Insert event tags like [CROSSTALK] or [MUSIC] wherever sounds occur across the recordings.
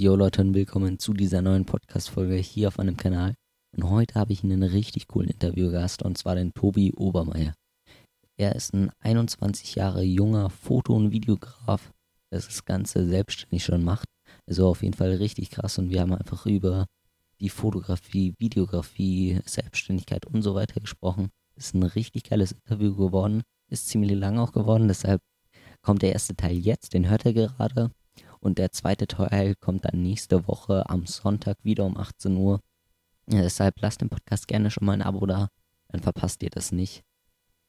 Jo Leute und willkommen zu dieser neuen Podcast-Folge hier auf meinem Kanal. Und heute habe ich einen richtig coolen Interviewgast und zwar den Tobi Obermeier. Er ist ein 21 Jahre junger Foto- und Videograf, der das Ganze selbstständig schon macht. Also auf jeden Fall richtig krass und wir haben einfach über die Fotografie, Videografie, Selbstständigkeit und so weiter gesprochen. Ist ein richtig geiles Interview geworden, ist ziemlich lang auch geworden, deshalb kommt der erste Teil jetzt, den hört er gerade. Und der zweite Teil kommt dann nächste Woche am Sonntag wieder um 18 Uhr. Ja, deshalb lasst dem Podcast gerne schon mal ein Abo da, dann verpasst ihr das nicht.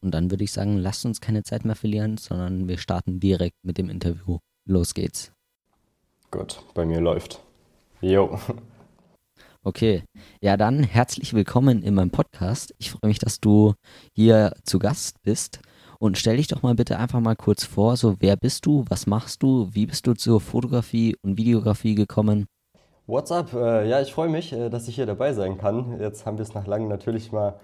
Und dann würde ich sagen, lasst uns keine Zeit mehr verlieren, sondern wir starten direkt mit dem Interview. Los geht's. Gut, bei mir läuft. Jo. Okay, ja dann herzlich willkommen in meinem Podcast. Ich freue mich, dass du hier zu Gast bist. Und stell dich doch mal bitte einfach mal kurz vor, so wer bist du, was machst du, wie bist du zur Fotografie und Videografie gekommen? What's up? Äh, ja, ich freue mich, äh, dass ich hier dabei sein kann. Jetzt haben wir es nach langem natürlich mal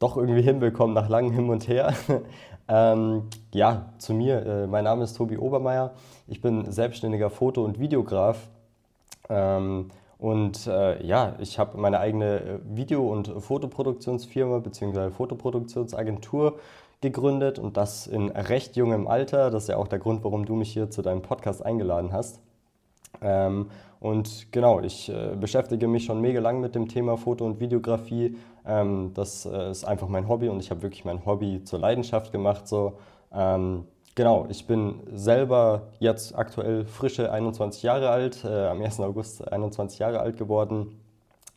doch irgendwie hinbekommen, nach langem Hin und Her. [LAUGHS] ähm, ja, zu mir. Äh, mein Name ist Tobi Obermeier. Ich bin selbstständiger Foto- und Videograf. Ähm, und äh, ja, ich habe meine eigene Video- und Fotoproduktionsfirma bzw. Fotoproduktionsagentur gegründet und das in recht jungem Alter. Das ist ja auch der Grund, warum du mich hier zu deinem Podcast eingeladen hast. Ähm, und genau, ich äh, beschäftige mich schon mega lang mit dem Thema Foto- und Videografie. Ähm, das äh, ist einfach mein Hobby und ich habe wirklich mein Hobby zur Leidenschaft gemacht. So. Ähm, genau, ich bin selber jetzt aktuell frische 21 Jahre alt, äh, am 1. August 21 Jahre alt geworden.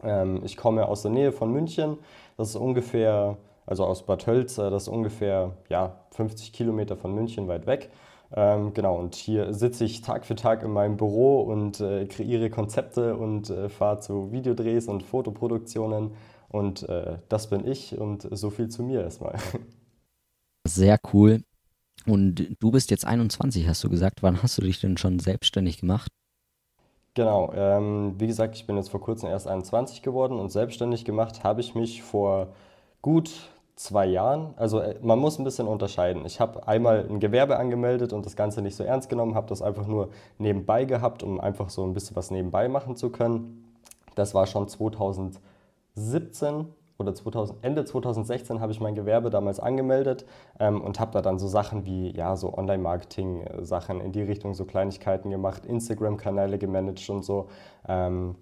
Ähm, ich komme aus der Nähe von München. Das ist ungefähr also aus Bad Tölz, das ist ungefähr ja, 50 Kilometer von München weit weg. Ähm, genau, und hier sitze ich Tag für Tag in meinem Büro und äh, kreiere Konzepte und äh, fahre zu Videodrehs und Fotoproduktionen. Und äh, das bin ich und so viel zu mir erstmal. [LAUGHS] Sehr cool. Und du bist jetzt 21, hast du gesagt. Wann hast du dich denn schon selbstständig gemacht? Genau, ähm, wie gesagt, ich bin jetzt vor kurzem erst 21 geworden und selbstständig gemacht habe ich mich vor gut zwei Jahren. Also äh, man muss ein bisschen unterscheiden. Ich habe einmal ein Gewerbe angemeldet und das Ganze nicht so ernst genommen, habe das einfach nur nebenbei gehabt, um einfach so ein bisschen was nebenbei machen zu können. Das war schon 2017 oder 2000, Ende 2016 habe ich mein Gewerbe damals angemeldet ähm, und habe da dann so Sachen wie ja so Online-Marketing-Sachen in die Richtung so Kleinigkeiten gemacht, Instagram-Kanäle gemanagt und so. Ähm,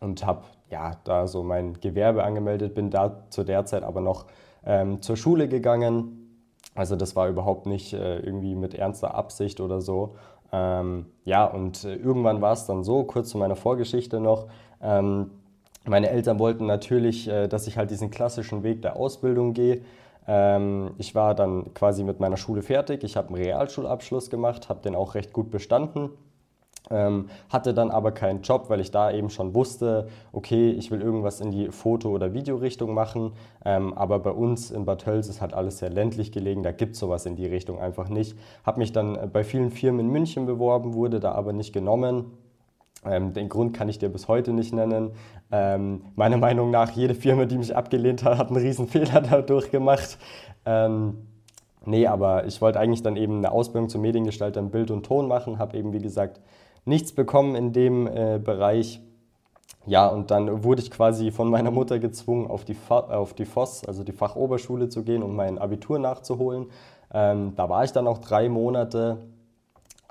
und habe ja da so mein Gewerbe angemeldet, bin da zu der Zeit aber noch ähm, zur Schule gegangen. Also das war überhaupt nicht äh, irgendwie mit ernster Absicht oder so. Ähm, ja, und äh, irgendwann war es dann so, kurz zu meiner Vorgeschichte noch, ähm, meine Eltern wollten natürlich, äh, dass ich halt diesen klassischen Weg der Ausbildung gehe. Ähm, ich war dann quasi mit meiner Schule fertig, ich habe einen Realschulabschluss gemacht, habe den auch recht gut bestanden ähm, hatte dann aber keinen Job, weil ich da eben schon wusste, okay, ich will irgendwas in die Foto- oder Videorichtung machen. Ähm, aber bei uns in Bad Tölz ist halt alles sehr ländlich gelegen, da gibt es sowas in die Richtung einfach nicht. Habe mich dann äh, bei vielen Firmen in München beworben, wurde da aber nicht genommen. Ähm, den Grund kann ich dir bis heute nicht nennen. Ähm, meiner [LAUGHS] Meinung nach, jede Firma, die mich abgelehnt hat, hat einen riesen [LAUGHS] Fehler dadurch gemacht. Ähm, nee, aber ich wollte eigentlich dann eben eine Ausbildung zum Mediengestalter in Bild und Ton machen, habe eben, wie gesagt, nichts bekommen in dem äh, Bereich. Ja, und dann wurde ich quasi von meiner Mutter gezwungen, auf die, Fa auf die FOS, also die Fachoberschule zu gehen, um mein Abitur nachzuholen. Ähm, da war ich dann auch drei Monate,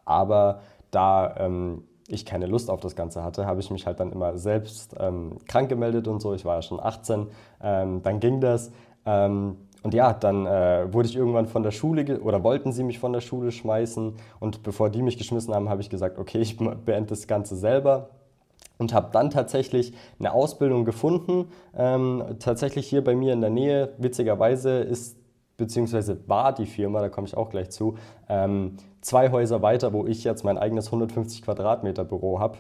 aber da ähm, ich keine Lust auf das Ganze hatte, habe ich mich halt dann immer selbst ähm, krank gemeldet und so. Ich war ja schon 18, ähm, dann ging das. Und ja, dann äh, wurde ich irgendwann von der Schule oder wollten sie mich von der Schule schmeißen. Und bevor die mich geschmissen haben, habe ich gesagt, okay, [LAUGHS] ich beende das Ganze selber. Und habe dann tatsächlich eine Ausbildung gefunden. Ähm, tatsächlich hier bei mir in der Nähe, witzigerweise ist beziehungsweise war die Firma, da komme ich auch gleich zu, ähm, zwei Häuser weiter, wo ich jetzt mein eigenes 150 Quadratmeter Büro habe.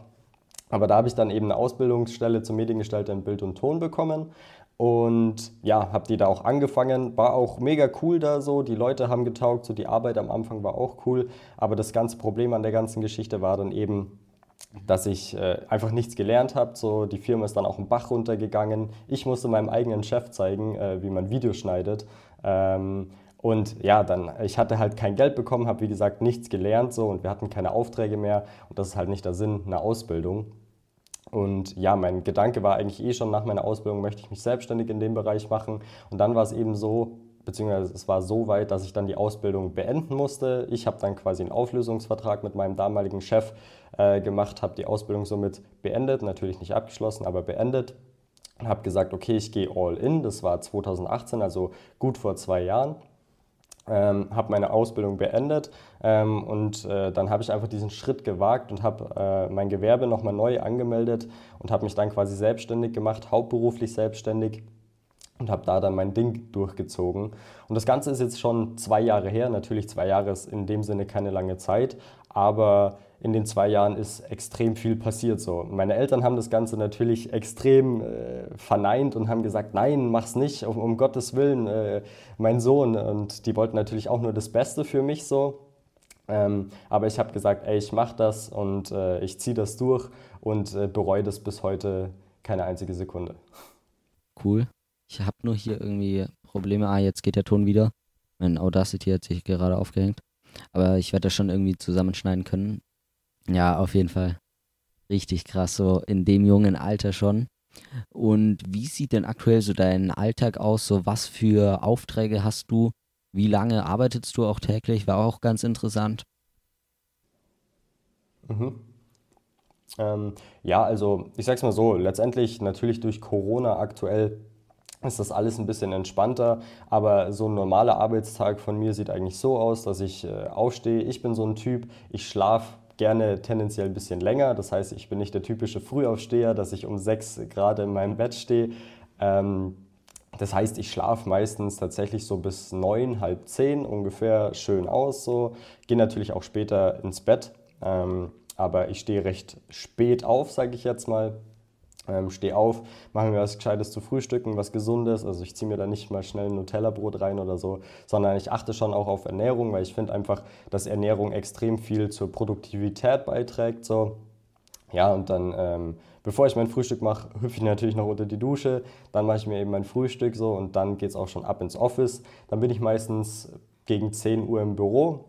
Aber da habe ich dann eben eine Ausbildungsstelle zum Mediengestalter in Bild und Ton bekommen und ja, habe die da auch angefangen. War auch mega cool da so. Die Leute haben getaugt, so die Arbeit am Anfang war auch cool. Aber das ganze Problem an der ganzen Geschichte war dann eben, dass ich äh, einfach nichts gelernt habe. So, die Firma ist dann auch im Bach runtergegangen. Ich musste meinem eigenen Chef zeigen, äh, wie man Videos schneidet. Ähm, und ja, dann, ich hatte halt kein Geld bekommen, habe wie gesagt nichts gelernt so und wir hatten keine Aufträge mehr. Und das ist halt nicht der Sinn einer Ausbildung. Und ja, mein Gedanke war eigentlich eh schon nach meiner Ausbildung, möchte ich mich selbstständig in dem Bereich machen. Und dann war es eben so, beziehungsweise es war so weit, dass ich dann die Ausbildung beenden musste. Ich habe dann quasi einen Auflösungsvertrag mit meinem damaligen Chef äh, gemacht, habe die Ausbildung somit beendet, natürlich nicht abgeschlossen, aber beendet. Und habe gesagt, okay, ich gehe all in. Das war 2018, also gut vor zwei Jahren ähm, habe meine Ausbildung beendet ähm, und äh, dann habe ich einfach diesen Schritt gewagt und habe äh, mein Gewerbe nochmal neu angemeldet und habe mich dann quasi selbstständig gemacht, hauptberuflich selbstständig und habe da dann mein Ding durchgezogen. Und das Ganze ist jetzt schon zwei Jahre her. Natürlich zwei Jahre ist in dem Sinne keine lange Zeit, aber in den zwei Jahren ist extrem viel passiert. So. Meine Eltern haben das Ganze natürlich extrem äh, verneint und haben gesagt, nein, mach's nicht, um, um Gottes Willen, äh, mein Sohn. Und die wollten natürlich auch nur das Beste für mich so. Ähm, aber ich habe gesagt, ey, ich mache das und äh, ich ziehe das durch und äh, bereue das bis heute keine einzige Sekunde. Cool. Ich habe nur hier irgendwie Probleme. Ah, jetzt geht der Ton wieder. Mein Audacity hat sich gerade aufgehängt. Aber ich werde das schon irgendwie zusammenschneiden können. Ja, auf jeden Fall. Richtig krass, so in dem jungen Alter schon. Und wie sieht denn aktuell so dein Alltag aus? So was für Aufträge hast du? Wie lange arbeitest du auch täglich? War auch ganz interessant. Mhm. Ähm, ja, also ich sag's mal so, letztendlich natürlich durch Corona aktuell ist das alles ein bisschen entspannter, aber so ein normaler Arbeitstag von mir sieht eigentlich so aus, dass ich äh, aufstehe. Ich bin so ein Typ, ich schlafe gerne tendenziell ein bisschen länger. Das heißt, ich bin nicht der typische Frühaufsteher, dass ich um sechs gerade in meinem Bett stehe. Ähm, das heißt, ich schlafe meistens tatsächlich so bis neun, halb zehn ungefähr schön aus. So. Gehe natürlich auch später ins Bett, ähm, aber ich stehe recht spät auf, sage ich jetzt mal. Ähm, stehe auf, mache mir was Gescheites zu frühstücken, was Gesundes. Also ich ziehe mir da nicht mal schnell ein Nutella-Brot rein oder so, sondern ich achte schon auch auf Ernährung, weil ich finde einfach, dass Ernährung extrem viel zur Produktivität beiträgt. So. Ja, und dann, ähm, bevor ich mein Frühstück mache, hüpfe ich natürlich noch unter die Dusche. Dann mache ich mir eben mein Frühstück so und dann geht es auch schon ab ins Office. Dann bin ich meistens gegen 10 Uhr im Büro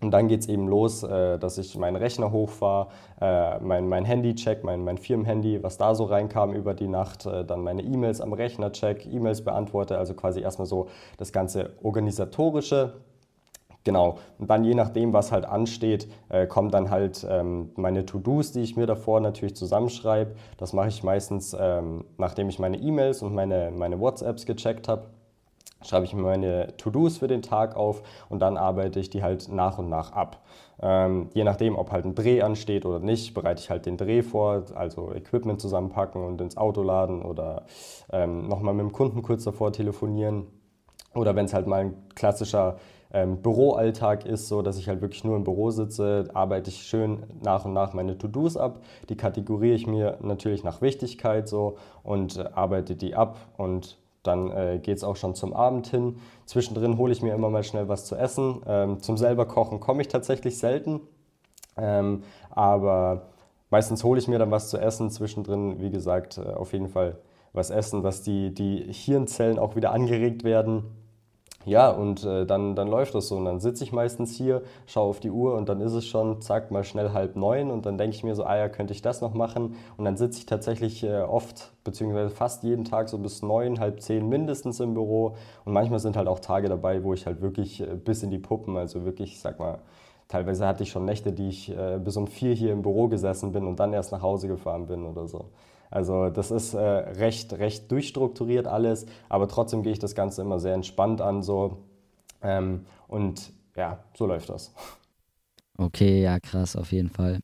und dann geht es eben los, äh, dass ich meinen Rechner hochfahre, äh, mein, mein Handy check, mein, mein Firmenhandy, was da so reinkam über die Nacht, äh, dann meine E-Mails am Rechner check, E-Mails beantworte, also quasi erstmal so das ganze organisatorische. Genau, und dann je nachdem, was halt ansteht, äh, kommen dann halt ähm, meine To-Dos, die ich mir davor natürlich zusammenschreibe. Das mache ich meistens, ähm, nachdem ich meine E-Mails und meine, meine WhatsApps gecheckt habe schreibe ich mir meine To-Dos für den Tag auf und dann arbeite ich die halt nach und nach ab. Ähm, je nachdem, ob halt ein Dreh ansteht oder nicht, bereite ich halt den Dreh vor, also Equipment zusammenpacken und ins Auto laden oder ähm, nochmal mit dem Kunden kurz davor telefonieren. Oder wenn es halt mal ein klassischer ähm, Büroalltag ist, so dass ich halt wirklich nur im Büro sitze, arbeite ich schön nach und nach meine To-Dos ab. Die kategoriere ich mir natürlich nach Wichtigkeit so und äh, arbeite die ab und dann äh, geht es auch schon zum Abend hin. Zwischendrin hole ich mir immer mal schnell was zu essen. Ähm, zum selber Kochen komme ich tatsächlich selten. Ähm, aber meistens hole ich mir dann was zu essen. Zwischendrin, wie gesagt, äh, auf jeden Fall was essen, dass die, die Hirnzellen auch wieder angeregt werden. Ja, und äh, dann, dann läuft das so. Und dann sitze ich meistens hier, schaue auf die Uhr und dann ist es schon, zack, mal schnell halb neun. Und dann denke ich mir so, ah ja, könnte ich das noch machen? Und dann sitze ich tatsächlich äh, oft, beziehungsweise fast jeden Tag so bis neun, halb zehn mindestens im Büro. Und manchmal sind halt auch Tage dabei, wo ich halt wirklich äh, bis in die Puppen, also wirklich, ich sag mal, teilweise hatte ich schon Nächte, die ich äh, bis um vier hier im Büro gesessen bin und dann erst nach Hause gefahren bin oder so. Also das ist äh, recht, recht durchstrukturiert alles, aber trotzdem gehe ich das Ganze immer sehr entspannt an so. Ähm, und ja, so läuft das. Okay, ja, krass, auf jeden Fall.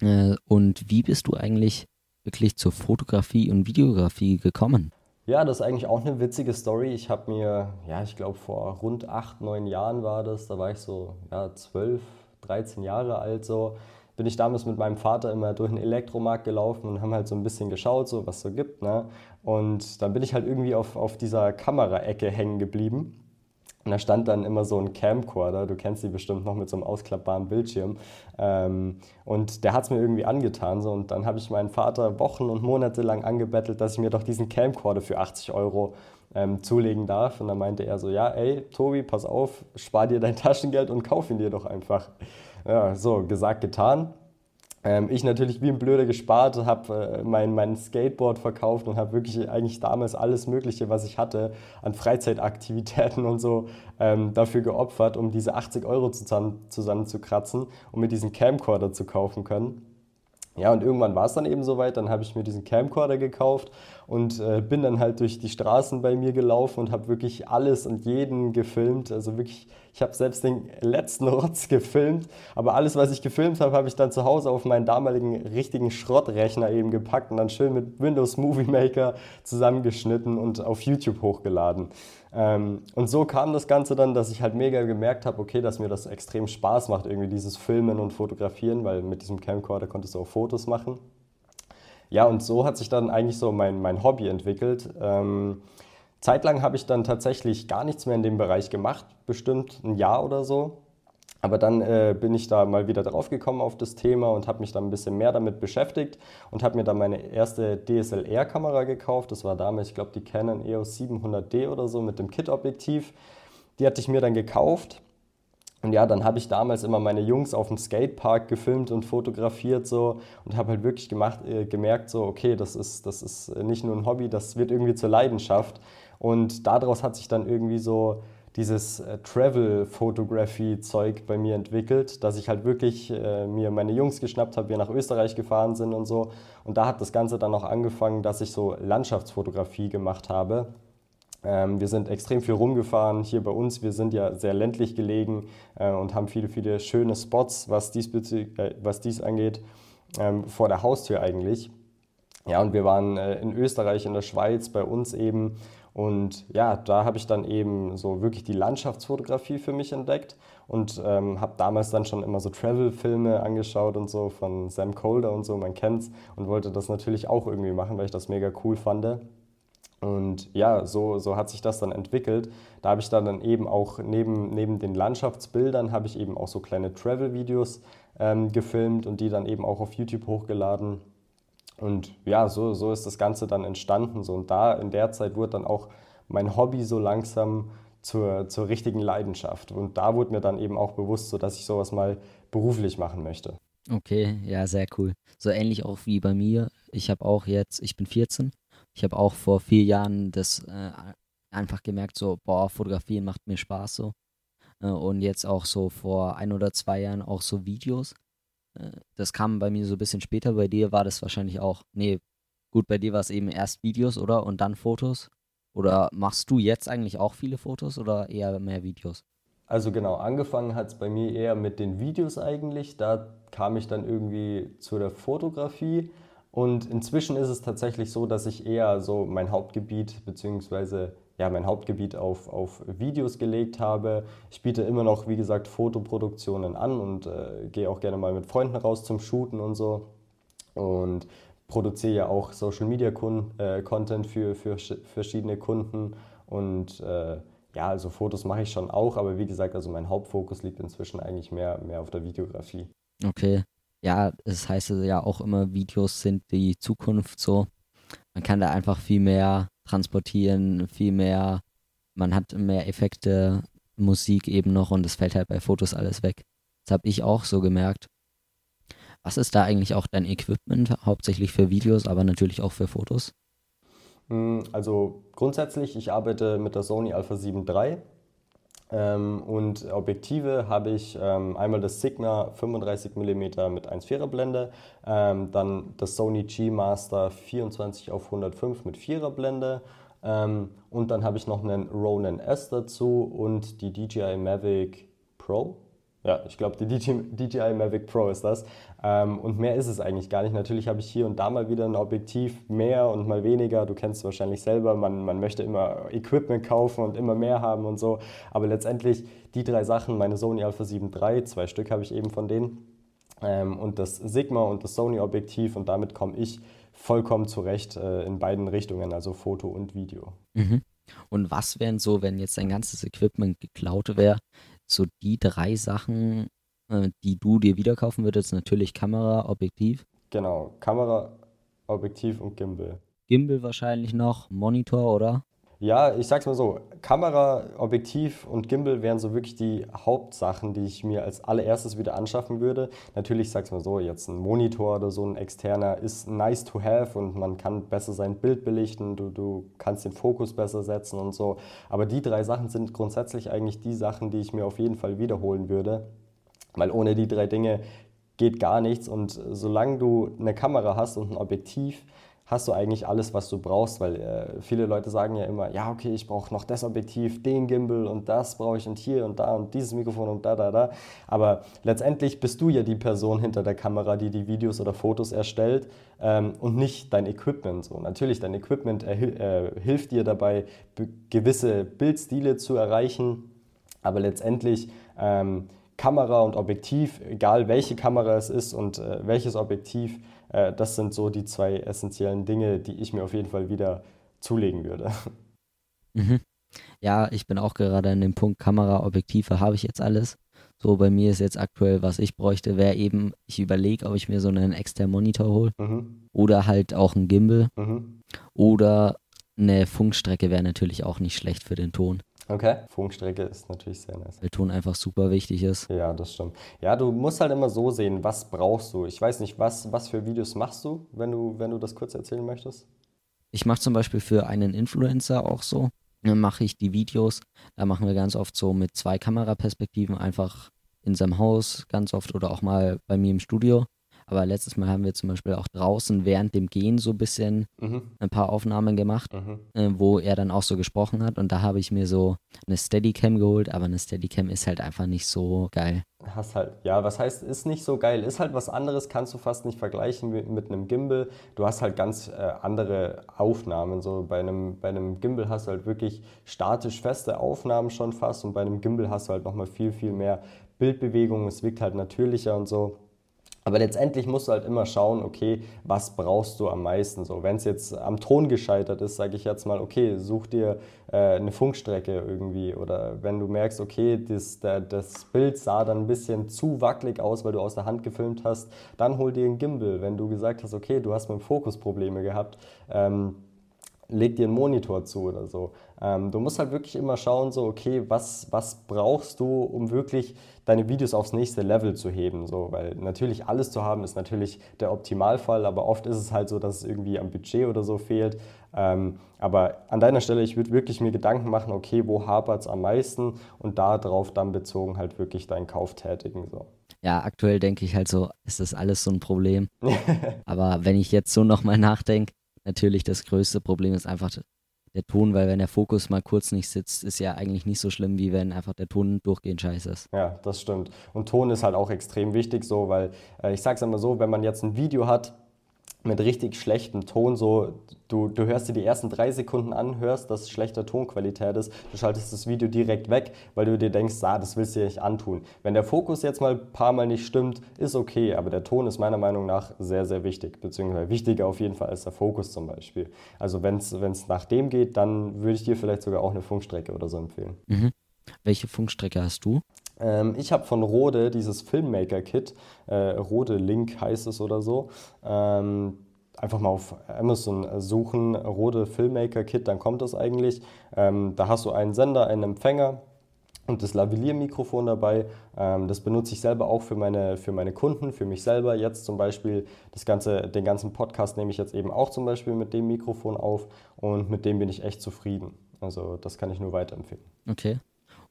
Äh, und wie bist du eigentlich wirklich zur Fotografie und Videografie gekommen? Ja, das ist eigentlich auch eine witzige Story. Ich habe mir, ja, ich glaube vor rund acht, neun Jahren war das, da war ich so, ja, zwölf, 13 Jahre alt so bin ich damals mit meinem Vater immer durch den Elektromarkt gelaufen und haben halt so ein bisschen geschaut, so was so gibt. Ne? Und dann bin ich halt irgendwie auf, auf dieser Kameraecke hängen geblieben. Und da stand dann immer so ein Camcorder, du kennst die bestimmt noch mit so einem ausklappbaren Bildschirm. Ähm, und der hat es mir irgendwie angetan. So. Und dann habe ich meinen Vater Wochen und Monate lang angebettelt, dass ich mir doch diesen Camcorder für 80 Euro ähm, zulegen darf. Und dann meinte er so, ja, ey, Tobi, pass auf, spar dir dein Taschengeld und kauf ihn dir doch einfach. Ja, so, gesagt, getan. Ähm, ich natürlich wie ein Blöder gespart, habe äh, mein, mein Skateboard verkauft und habe wirklich eigentlich damals alles Mögliche, was ich hatte, an Freizeitaktivitäten [LAUGHS] und so ähm, dafür geopfert, um diese 80 Euro zusammen, zusammenzukratzen und mir diesen Camcorder zu kaufen können. Ja, und irgendwann war es dann eben soweit, dann habe ich mir diesen Camcorder gekauft und äh, bin dann halt durch die Straßen bei mir gelaufen und habe wirklich alles und jeden gefilmt. Also wirklich, ich habe selbst den letzten [LAUGHS] Rotz gefilmt, aber alles, was ich gefilmt habe, habe ich dann zu Hause auf meinen damaligen richtigen Schrottrechner eben gepackt und dann schön mit Windows Movie Maker zusammengeschnitten und auf YouTube hochgeladen. Ähm, und so kam das Ganze dann, dass ich halt mega gemerkt habe, okay, dass mir das extrem Spaß macht, irgendwie dieses Filmen und Fotografieren, weil mit diesem Camcorder konntest du auch Fotos machen. Ja, und so hat sich dann eigentlich so mein, mein Hobby entwickelt. Ähm, zeitlang habe ich dann tatsächlich gar nichts mehr in dem Bereich gemacht, bestimmt ein Jahr oder so. Aber dann äh, bin ich da mal wieder drauf gekommen auf das Thema und habe mich dann ein bisschen mehr damit beschäftigt und habe mir dann meine erste DSLR-Kamera gekauft. Das war damals, ich glaube, die Canon EOS 700D oder so mit dem Kit-Objektiv. Die hatte ich mir dann gekauft und ja, dann habe ich damals immer meine Jungs auf dem Skatepark gefilmt und fotografiert so und habe halt wirklich gemacht, äh, gemerkt, so, okay, das ist, das ist nicht nur ein Hobby, das wird irgendwie zur Leidenschaft. Und daraus hat sich dann irgendwie so dieses äh, Travel-Photography-Zeug bei mir entwickelt, dass ich halt wirklich äh, mir meine Jungs geschnappt habe, wir nach Österreich gefahren sind und so. Und da hat das Ganze dann auch angefangen, dass ich so Landschaftsfotografie gemacht habe. Ähm, wir sind extrem viel rumgefahren hier bei uns. Wir sind ja sehr ländlich gelegen äh, und haben viele, viele schöne Spots, was, diesbezüglich, äh, was dies angeht, ähm, vor der Haustür eigentlich. Ja, und wir waren äh, in Österreich, in der Schweiz, bei uns eben. Und ja, da habe ich dann eben so wirklich die Landschaftsfotografie für mich entdeckt und ähm, habe damals dann schon immer so Travel-Filme angeschaut und so von Sam Colder und so, man kennt's, und wollte das natürlich auch irgendwie machen, weil ich das mega cool fand. Und ja, so, so hat sich das dann entwickelt. Da habe ich dann, eben auch neben, neben den Landschaftsbildern, habe ich eben auch so kleine Travel-Videos ähm, gefilmt und die dann eben auch auf YouTube hochgeladen. Und ja, so, so ist das Ganze dann entstanden. So, und da in der Zeit wurde dann auch mein Hobby so langsam zur, zur richtigen Leidenschaft. Und da wurde mir dann eben auch bewusst, so dass ich sowas mal beruflich machen möchte. Okay, ja, sehr cool. So ähnlich auch wie bei mir. Ich habe auch jetzt, ich bin 14 ich habe auch vor vier Jahren das äh, einfach gemerkt, so, boah, fotografieren macht mir Spaß so. Äh, und jetzt auch so vor ein oder zwei Jahren auch so Videos. Äh, das kam bei mir so ein bisschen später. Bei dir war das wahrscheinlich auch, nee, gut, bei dir war es eben erst Videos, oder? Und dann Fotos. Oder machst du jetzt eigentlich auch viele Fotos oder eher mehr Videos? Also genau, angefangen hat es bei mir eher mit den Videos eigentlich. Da kam ich dann irgendwie zu der Fotografie. Und inzwischen ist es tatsächlich so, dass ich eher so mein Hauptgebiet beziehungsweise ja, mein Hauptgebiet auf, auf Videos gelegt habe. Ich biete immer noch, wie gesagt, Fotoproduktionen an und äh, gehe auch gerne mal mit Freunden raus zum Shooten und so. Und produziere ja auch Social Media Kun äh, Content für, für verschiedene Kunden. Und äh, ja, also Fotos mache ich schon auch, aber wie gesagt, also mein Hauptfokus liegt inzwischen eigentlich mehr, mehr auf der Videografie. Okay ja, es heißt ja auch immer, Videos sind die Zukunft so. Man kann da einfach viel mehr transportieren, viel mehr, man hat mehr Effekte, Musik eben noch und es fällt halt bei Fotos alles weg. Das habe ich auch so gemerkt. Was ist da eigentlich auch dein Equipment, hauptsächlich für Videos, aber natürlich auch für Fotos? Hm, also grundsätzlich, ich arbeite mit der Sony Alpha 7 III ähm, und Objektive habe ich ähm, einmal das Sigma 35 mm mit 1,4er Blende, ähm, dann das Sony G Master 24 auf 105 mit 4er Blende ähm, und dann habe ich noch einen Ronin S dazu und die DJI Mavic Pro ja, ich glaube, die DJI Mavic Pro ist das. Ähm, und mehr ist es eigentlich gar nicht. Natürlich habe ich hier und da mal wieder ein Objektiv mehr und mal weniger. Du kennst es wahrscheinlich selber. Man, man möchte immer Equipment kaufen und immer mehr haben und so. Aber letztendlich die drei Sachen, meine Sony Alpha 7 III, zwei Stück habe ich eben von denen, ähm, und das Sigma und das Sony Objektiv. Und damit komme ich vollkommen zurecht äh, in beiden Richtungen, also Foto und Video. Mhm. Und was wären so, wenn jetzt dein ganzes Equipment geklaut wäre? So die drei Sachen, äh, die du dir wieder kaufen würdest, natürlich Kamera, Objektiv. Genau, Kamera, Objektiv und Gimbal. Gimbal wahrscheinlich noch, Monitor, oder? Ja, ich sag's mal so, Kamera, Objektiv und Gimbal wären so wirklich die Hauptsachen, die ich mir als allererstes wieder anschaffen würde. Natürlich, sag's mal so, jetzt ein Monitor oder so ein externer ist nice to have und man kann besser sein Bild belichten, du, du kannst den Fokus besser setzen und so. Aber die drei Sachen sind grundsätzlich eigentlich die Sachen, die ich mir auf jeden Fall wiederholen würde. Weil ohne die drei Dinge geht gar nichts und solange du eine Kamera hast und ein Objektiv, hast du eigentlich alles, was du brauchst, weil äh, viele Leute sagen ja immer, ja, okay, ich brauche noch das Objektiv, den Gimbal und das brauche ich und hier und da und dieses Mikrofon und da, da, da. Aber letztendlich bist du ja die Person hinter der Kamera, die die Videos oder Fotos erstellt ähm, und nicht dein Equipment. So, natürlich, dein Equipment äh, hilft dir dabei, gewisse Bildstile zu erreichen, aber letztendlich ähm, Kamera und Objektiv, egal welche Kamera es ist und äh, welches Objektiv, das sind so die zwei essentiellen Dinge, die ich mir auf jeden Fall wieder zulegen würde. Mhm. Ja, ich bin auch gerade an dem Punkt, Kamera, Objektive habe ich jetzt alles. So, bei mir ist jetzt aktuell, was ich bräuchte, wäre eben, ich überlege, ob ich mir so einen externen Monitor hole mhm. oder halt auch ein Gimbal mhm. oder eine Funkstrecke wäre natürlich auch nicht schlecht für den Ton. Okay. Funkstrecke ist natürlich sehr nice. Weil Ton einfach super wichtig ist. Ja, das stimmt. Ja, du musst halt immer so sehen, was brauchst du. Ich weiß nicht, was, was für Videos machst du, wenn du, wenn du das kurz erzählen möchtest? Ich mache zum Beispiel für einen Influencer auch so. Dann mache ich die Videos. Da machen wir ganz oft so mit zwei Kameraperspektiven einfach in seinem Haus, ganz oft oder auch mal bei mir im Studio. Aber letztes Mal haben wir zum Beispiel auch draußen während dem Gehen so ein bisschen mhm. ein paar Aufnahmen gemacht, mhm. äh, wo er dann auch so gesprochen hat. Und da habe ich mir so eine Steadicam geholt, aber eine Steadicam ist halt einfach nicht so geil. Hast halt, ja, was heißt, ist nicht so geil, ist halt was anderes, kannst du fast nicht vergleichen mit, mit einem Gimbal. Du hast halt ganz äh, andere Aufnahmen. So bei einem, bei einem Gimbal hast du halt wirklich statisch feste Aufnahmen schon fast und bei einem Gimbal hast du halt nochmal viel, viel mehr Bildbewegungen. Es wirkt halt natürlicher und so. Aber letztendlich musst du halt immer schauen, okay, was brauchst du am meisten? So, wenn es jetzt am Ton gescheitert ist, sage ich jetzt mal, okay, such dir äh, eine Funkstrecke irgendwie. Oder wenn du merkst, okay, das, der, das Bild sah dann ein bisschen zu wackelig aus, weil du aus der Hand gefilmt hast, dann hol dir einen Gimbal. Wenn du gesagt hast, okay, du hast mit dem Fokus Probleme gehabt, ähm, leg dir einen Monitor zu oder so. Ähm, du musst halt wirklich immer schauen, so, okay, was, was brauchst du, um wirklich deine Videos aufs nächste Level zu heben. So, weil natürlich alles zu haben ist natürlich der Optimalfall, aber oft ist es halt so, dass es irgendwie am Budget oder so fehlt. Ähm, aber an deiner Stelle, ich würde wirklich mir Gedanken machen, okay, wo hapert es am meisten und darauf dann bezogen halt wirklich deinen Kauf tätigen. So. Ja, aktuell denke ich halt so, ist das alles so ein Problem. [LAUGHS] aber wenn ich jetzt so nochmal nachdenke, natürlich das größte Problem ist einfach der Ton, weil wenn der Fokus mal kurz nicht sitzt, ist ja eigentlich nicht so schlimm, wie wenn einfach der Ton durchgehend scheiße ist. Ja, das stimmt. Und Ton ist halt auch extrem wichtig so, weil äh, ich sag's immer so, wenn man jetzt ein Video hat, mit richtig schlechtem Ton, so du, du hörst dir die ersten drei Sekunden an, hörst, dass schlechter Tonqualität ist, du schaltest das Video direkt weg, weil du dir denkst, ah, das willst du dir nicht antun. Wenn der Fokus jetzt mal ein paar Mal nicht stimmt, ist okay, aber der Ton ist meiner Meinung nach sehr, sehr wichtig, beziehungsweise wichtiger auf jeden Fall als der Fokus zum Beispiel. Also wenn es nach dem geht, dann würde ich dir vielleicht sogar auch eine Funkstrecke oder so empfehlen. Mhm. Welche Funkstrecke hast du? Ähm, ich habe von Rode dieses Filmmaker-Kit, äh, Rode Link heißt es oder so. Ähm, einfach mal auf Amazon suchen, Rode Filmmaker-Kit, dann kommt das eigentlich. Ähm, da hast du einen Sender, einen Empfänger, und das Lavalier-Mikrofon dabei. Ähm, das benutze ich selber auch für meine, für meine Kunden, für mich selber. Jetzt zum Beispiel das ganze, den ganzen Podcast nehme ich jetzt eben auch zum Beispiel mit dem Mikrofon auf und mit dem bin ich echt zufrieden. Also das kann ich nur weiterempfehlen. Okay.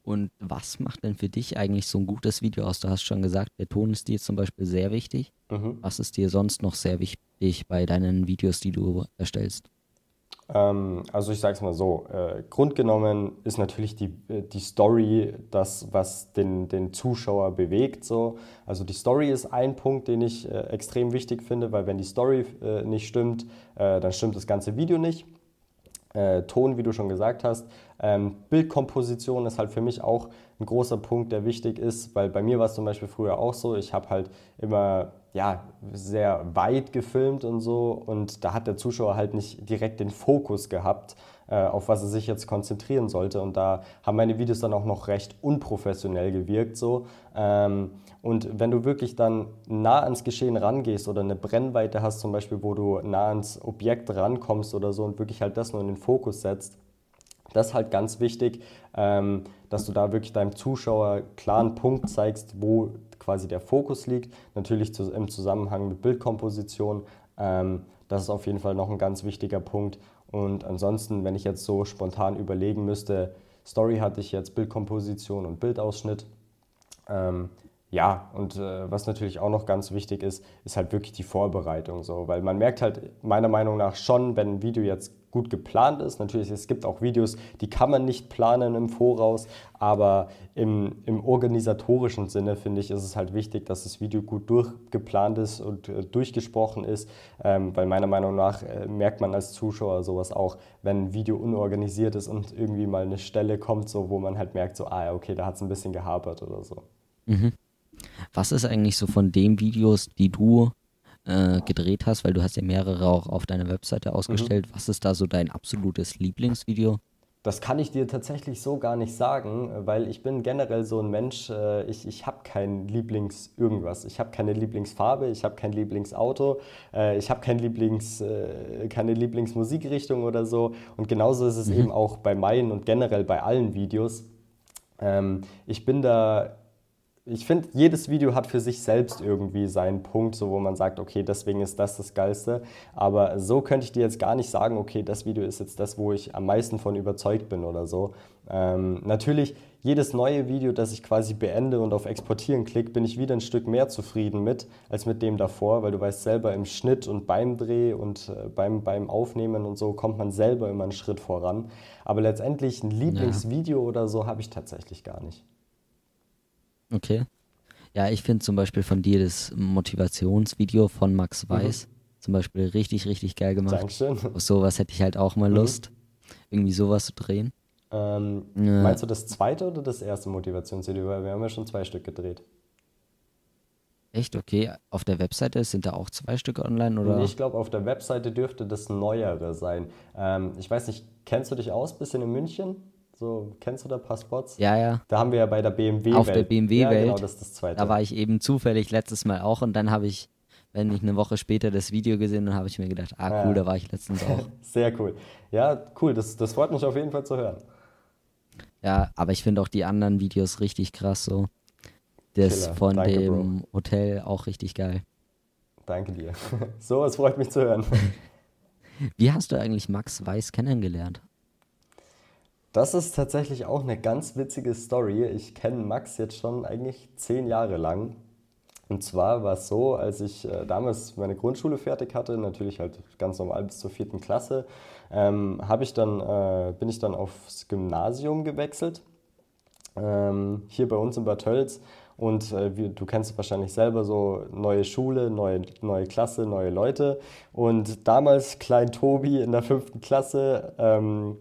Und was macht denn für dich eigentlich so ein gutes Video aus? Du hast schon gesagt, der Ton ist dir zum Beispiel sehr wichtig. Mhm. Was ist dir sonst noch sehr wichtig bei deinen Videos, die du erstellst? Ähm, also ich sage es mal so, äh, grundgenommen ist natürlich die, äh, die Story das, was den, den Zuschauer bewegt. So. Also die Story ist ein Punkt, den ich äh, extrem wichtig finde, weil wenn die Story äh, nicht stimmt, äh, dann stimmt das ganze Video nicht. Äh, Ton, wie du schon gesagt hast. Ähm, Bildkomposition ist halt für mich auch ein großer Punkt, der wichtig ist, weil bei mir war es zum Beispiel früher auch so, ich habe halt immer ja, sehr weit gefilmt und so und da hat der Zuschauer halt nicht direkt den Fokus gehabt, äh, auf was er sich jetzt konzentrieren sollte und da haben meine Videos dann auch noch recht unprofessionell gewirkt so. Ähm, und wenn du wirklich dann nah ans Geschehen rangehst oder eine Brennweite hast, zum Beispiel, wo du nah ans Objekt rankommst oder so und wirklich halt das nur in den Fokus setzt, Das ist halt ganz wichtig, ähm, dass du da wirklich deinem Zuschauer klaren Punkt zeigst, wo quasi der Fokus liegt. Natürlich zu, im Zusammenhang mit Bildkomposition. Ähm, das ist auf jeden Fall noch ein ganz wichtiger Punkt. Und ansonsten, wenn ich jetzt so spontan überlegen müsste, Story hatte ich jetzt Bildkomposition und Bildausschnitt. Ähm, ja, und äh, was natürlich auch noch ganz wichtig ist, ist halt wirklich die Vorbereitung. So, weil man merkt halt meiner Meinung nach schon, wenn ein Video jetzt gut geplant ist. Natürlich, es gibt auch Videos, die kann man nicht planen im Voraus, aber im, im organisatorischen Sinne finde ich, ist es halt wichtig, dass das Video gut durchgeplant ist und äh, durchgesprochen ist, ähm, weil meiner Meinung nach äh, merkt man als Zuschauer sowas auch, wenn ein Video unorganisiert ist und irgendwie mal eine Stelle kommt, so wo man halt merkt, so, ah, okay, da hat es ein bisschen gehapert oder so. Mhm. Was ist eigentlich so von den Videos, die du äh, gedreht hast, weil du hast ja mehrere auch auf deiner Webseite mhm. ausgestellt. Mhm. Was ist da so dein absolutes Lieblingsvideo? Das kann ich dir tatsächlich so gar nicht sagen, weil ich bin generell so ein Mensch, äh, ich, ich habe kein Lieblings-Irgendwas. Ich habe keine Lieblingsfarbe, ich habe kein Lieblingsauto, äh, ich habe kein Lieblings, keine Lieblingsmusikrichtung oder so. Und genauso ist es mhm. eben auch bei meinen und generell bei allen Videos. Ähm, ich bin da ich finde, jedes Video hat für sich selbst irgendwie seinen Punkt, so wo man sagt, okay, deswegen ist das das Geilste. Aber so könnte ich dir jetzt gar nicht sagen, okay, das Video ist jetzt das, wo ich am meisten von überzeugt bin oder so. Ähm, natürlich, jedes neue Video, das ich quasi beende und auf Exportieren klicke, bin ich wieder ein Stück mehr zufrieden mit, als mit dem davor, weil du weißt selber, im Schnitt und beim Dreh und äh, beim, beim Aufnehmen und so kommt man selber immer einen Schritt voran. Aber letztendlich ein Lieblingsvideo ja. oder so habe ich tatsächlich gar nicht. Okay. Ja, ich finde zum Beispiel von dir das Motivationsvideo von Max mhm. Weiß mhm. zum Beispiel richtig, richtig geil gemacht. Dankeschön. Auf sowas hätte ich halt auch mal mhm. Lust, mhm. irgendwie sowas zu drehen. Ähm, ja. Meinst du das zweite oder das erste Motivationsvideo? Weil wir haben ja schon zwei Stück gedreht. Echt? Okay. Auf der Webseite sind da auch zwei Stück online? Oder? Ich glaube, auf der Webseite dürfte das neuere sein. Ähm, ich weiß nicht, kennst du dich aus, bisschen in München? So, kennst du da ein paar Spots? Ja, ja. Da haben wir ja bei der BMW-Welt. Auf der BMW-Welt. Ja, genau, das ist das zweite. Da war ich eben zufällig letztes Mal auch und dann habe ich, wenn ich eine Woche später das Video gesehen und habe ich mir gedacht, ah cool, ja. da war ich letztens auch. [LAUGHS] Sehr cool. Ja, cool, das, das freut mich auf jeden Fall zu hören. Ja, aber ich finde auch die anderen Videos richtig krass so. Das Killer. von Danke, dem Bro. Hotel auch richtig geil. Danke dir. [LAUGHS] so, es freut mich zu hören. [LAUGHS] Wie hast du eigentlich Max Weiß kennengelernt? Das ist tatsächlich auch eine ganz witzige Story. Ich kenne Max jetzt schon eigentlich zehn Jahre lang. Und zwar war es so, als ich äh, damals meine Grundschule fertig hatte, natürlich halt ganz normal bis zur vierten Klasse, ähm, ich dann, äh, bin ich dann aufs Gymnasium gewechselt. Ähm, hier bei uns in Bad Tölz. Und äh, wie, du kennst wahrscheinlich selber so neue Schule, neue, neue Klasse, neue Leute. Und damals Klein Tobi in der fünften Klasse ähm,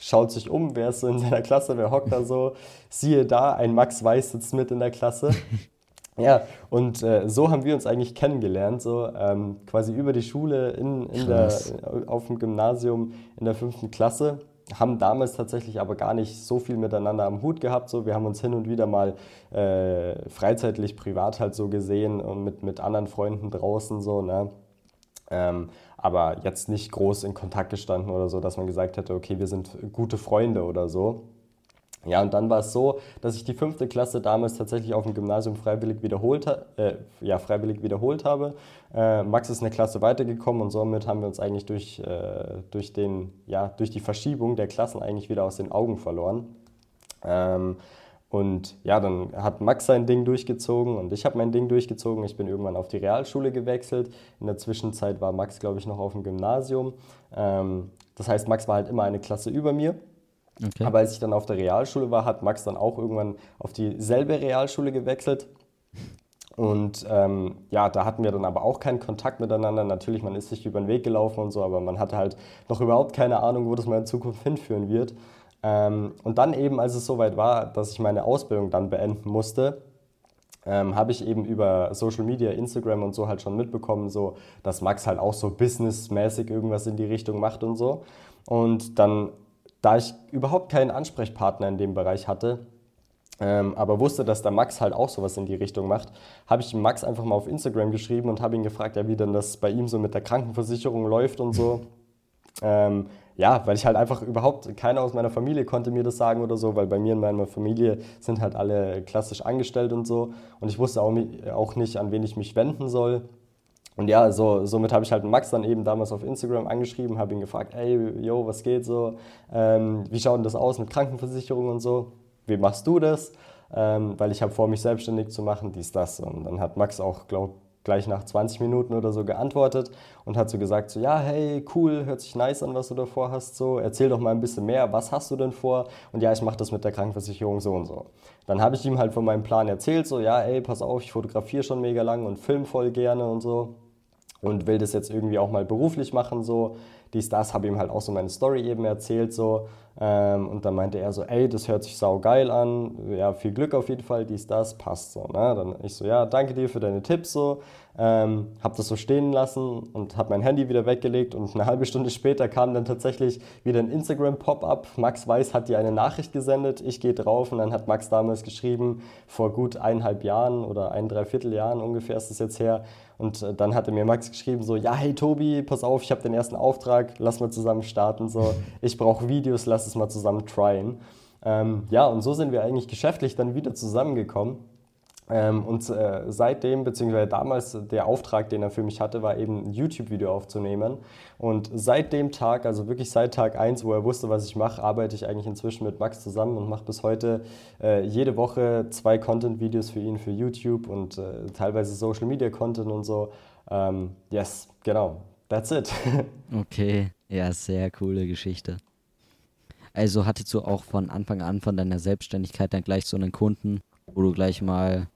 schaut sich um, wer ist so in seiner Klasse, wer hockt da so. Siehe da, ein Max Weiß sitzt mit in der Klasse. [LAUGHS] Ja, und äh, so haben wir uns eigentlich kennengelernt, so ähm, quasi über die Schule in, in der, auf dem Gymnasium in der fünften Klasse. Haben damals tatsächlich aber gar nicht so viel miteinander am Hut gehabt. So. Wir haben uns hin und wieder mal äh, freizeitlich, privat halt so gesehen und mit, mit anderen Freunden draußen so. Ne? Ähm, aber jetzt nicht groß in Kontakt gestanden oder so, dass man gesagt hätte, okay, wir sind gute Freunde oder so. Ja, und dann war es so, dass ich die fünfte Klasse damals tatsächlich auf dem Gymnasium freiwillig wiederholt, äh, ja, freiwillig wiederholt habe. Äh, Max ist eine Klasse weitergekommen und somit haben wir uns eigentlich durch, äh, durch, den, ja, durch die Verschiebung der Klassen eigentlich wieder aus den Augen verloren. Ähm, und ja, dann hat Max sein Ding durchgezogen und ich habe mein Ding durchgezogen. Ich bin irgendwann auf die Realschule gewechselt. In der Zwischenzeit war Max, glaube ich, noch auf dem Gymnasium. Ähm, das heißt, Max war halt immer eine Klasse über mir. Okay. Aber als ich dann auf der Realschule war, hat Max dann auch irgendwann auf dieselbe Realschule gewechselt. Und ähm, ja, da hatten wir dann aber auch keinen Kontakt miteinander. Natürlich, man ist sich über den Weg gelaufen und so, aber man hatte halt noch überhaupt keine Ahnung, wo das mal in Zukunft hinführen wird. Ähm, und dann eben, als es soweit war, dass ich meine Ausbildung dann beenden musste, ähm, habe ich eben über Social Media, Instagram und so halt schon mitbekommen, so, dass Max halt auch so businessmäßig irgendwas in die Richtung macht und so. Und dann, da ich überhaupt keinen Ansprechpartner in dem Bereich hatte, ähm, aber wusste, dass der Max halt auch sowas in die Richtung macht, habe ich Max einfach mal auf Instagram geschrieben und habe ihn gefragt, ja, wie denn das bei ihm so mit der Krankenversicherung läuft und so. Ähm, ja, weil ich halt einfach überhaupt, keiner aus meiner Familie konnte mir das sagen oder so, weil bei mir in meiner Familie sind halt alle klassisch angestellt und so. Und ich wusste auch, auch nicht, an wen ich mich wenden soll. Und ja, so, somit habe ich halt Max dann eben damals auf Instagram angeschrieben, habe ihn gefragt, ey, yo, was geht so? Ähm, wie schaut denn das aus mit Krankenversicherung und so? Wie machst du das? Ähm, weil ich habe vor, mich selbstständig zu machen, dies, das. Und dann hat Max auch, glaube gleich nach 20 Minuten oder so geantwortet und hat so gesagt, so ja, hey, cool, hört sich nice an, was du davor hast, so, erzähl doch mal ein bisschen mehr, was hast du denn vor? Und ja, ich mache das mit der Krankenversicherung so und so. Dann habe ich ihm halt von meinem Plan erzählt, so ja, ey, pass auf, ich fotografiere schon mega lang und film voll gerne und so und will das jetzt irgendwie auch mal beruflich machen, so, dies, das, habe ihm halt auch so meine Story eben erzählt, so, ähm, und dann meinte er so, ey, das hört sich sau geil an, ja, viel Glück auf jeden Fall, dies, das, passt so. Ne? Dann ich so, ja, danke dir für deine Tipps so, ähm, hab das so stehen lassen und hab mein Handy wieder weggelegt und eine halbe Stunde später kam dann tatsächlich wieder ein Instagram-Pop-up. Max Weiß hat dir eine Nachricht gesendet, ich gehe drauf und dann hat Max damals geschrieben, vor gut eineinhalb Jahren oder ein, dreiviertel Jahren ungefähr ist das jetzt her, und äh, dann hatte mir Max geschrieben, so, ja, hey Tobi, pass auf, ich habe den ersten Auftrag, lass mal zusammen starten. So, ich brauche Videos, lass es mal zusammen tryen. Ähm, ja, und so sind wir eigentlich geschäftlich dann wieder zusammengekommen. Ähm, und äh, seitdem, beziehungsweise damals, der Auftrag, den er für mich hatte, war eben ein YouTube-Video aufzunehmen. Und seit dem Tag, also wirklich seit Tag 1, wo er wusste, was ich mache, arbeite ich eigentlich inzwischen mit Max zusammen und mache bis heute äh, jede Woche zwei Content-Videos für ihn für YouTube und äh, teilweise Social-Media-Content und so. Ähm, yes, genau. That's it. [LAUGHS] okay, ja, sehr coole Geschichte. Also hattest du auch von Anfang an von deiner Selbstständigkeit dann gleich so einen Kunden, wo du gleich mal